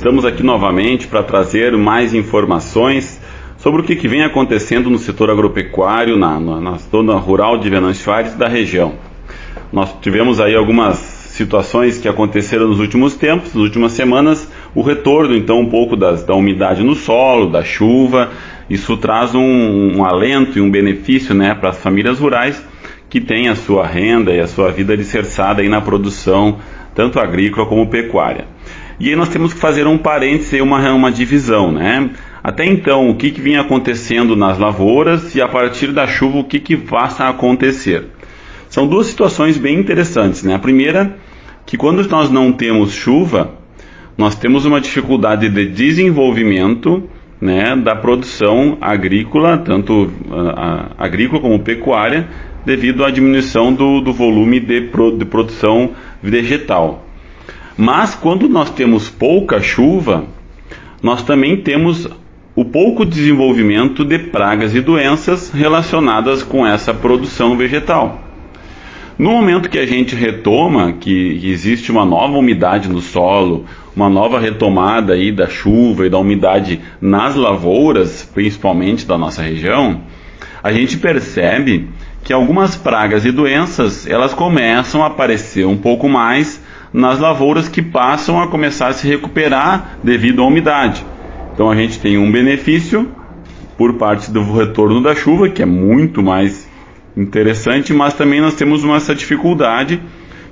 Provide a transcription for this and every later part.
Estamos aqui novamente para trazer mais informações sobre o que, que vem acontecendo no setor agropecuário, na, na, na zona rural de Venâncio Soares da região. Nós tivemos aí algumas situações que aconteceram nos últimos tempos, nas últimas semanas, o retorno então um pouco das, da umidade no solo, da chuva, isso traz um, um alento e um benefício né, para as famílias rurais que têm a sua renda e a sua vida alicerçada aí na produção, tanto agrícola como pecuária. E aí nós temos que fazer um parênteses e uma, uma divisão, né? Até então, o que, que vinha acontecendo nas lavouras e a partir da chuva, o que, que passa a acontecer? São duas situações bem interessantes, né? A primeira, que quando nós não temos chuva, nós temos uma dificuldade de desenvolvimento né, da produção agrícola, tanto a, a, agrícola como pecuária, devido à diminuição do, do volume de, pro, de produção vegetal. Mas quando nós temos pouca chuva, nós também temos o pouco desenvolvimento de pragas e doenças relacionadas com essa produção vegetal. No momento que a gente retoma, que existe uma nova umidade no solo, uma nova retomada aí da chuva e da umidade nas lavouras, principalmente da nossa região, a gente percebe que algumas pragas e doenças elas começam a aparecer um pouco mais nas lavouras que passam a começar a se recuperar devido à umidade. Então a gente tem um benefício por parte do retorno da chuva, que é muito mais interessante, mas também nós temos uma, essa dificuldade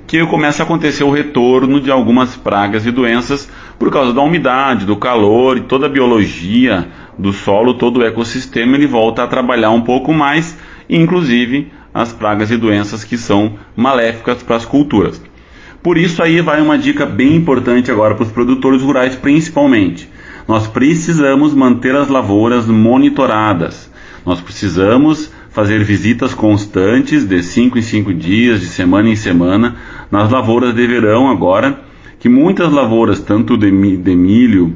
que começa a acontecer o retorno de algumas pragas e doenças por causa da umidade, do calor e toda a biologia do solo, todo o ecossistema, ele volta a trabalhar um pouco mais, inclusive as pragas e doenças que são maléficas para as culturas. Por isso aí vai uma dica bem importante agora para os produtores rurais principalmente. Nós precisamos manter as lavouras monitoradas. Nós precisamos fazer visitas constantes de 5 em 5 dias, de semana em semana, nas lavouras de verão agora, que muitas lavouras, tanto de, de milho,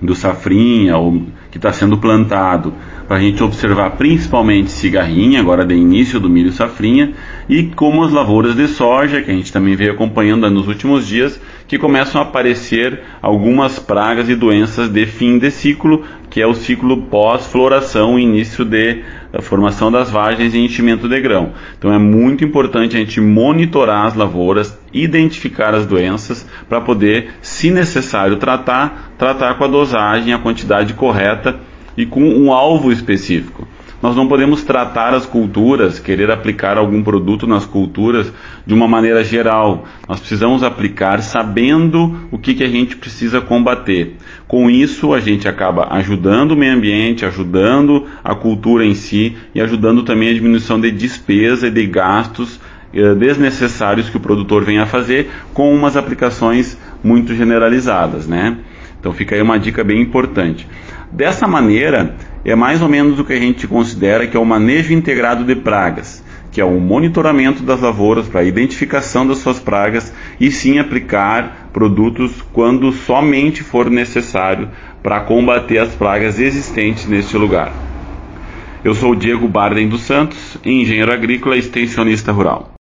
do safrinha, ou, que está sendo plantado, para a gente observar principalmente cigarrinha, agora de início do milho safrinha, e como as lavouras de soja, que a gente também veio acompanhando nos últimos dias, que começam a aparecer algumas pragas e doenças de fim de ciclo, que é o ciclo pós-floração, início de eh, formação das vagens e enchimento de grão. Então é muito importante a gente monitorar as lavouras, identificar as doenças, para poder, se necessário, tratar, tratar com a dosagem, a quantidade correta e com um alvo específico. Nós não podemos tratar as culturas, querer aplicar algum produto nas culturas de uma maneira geral. Nós precisamos aplicar sabendo o que, que a gente precisa combater. Com isso, a gente acaba ajudando o meio ambiente, ajudando a cultura em si e ajudando também a diminuição de despesa e de gastos eh, desnecessários que o produtor vem a fazer com umas aplicações muito generalizadas, né? Então fica aí uma dica bem importante. Dessa maneira, é mais ou menos o que a gente considera que é o manejo integrado de pragas, que é o monitoramento das lavouras para a identificação das suas pragas e sim aplicar produtos quando somente for necessário para combater as pragas existentes neste lugar. Eu sou o Diego Barden dos Santos, engenheiro agrícola e extensionista rural.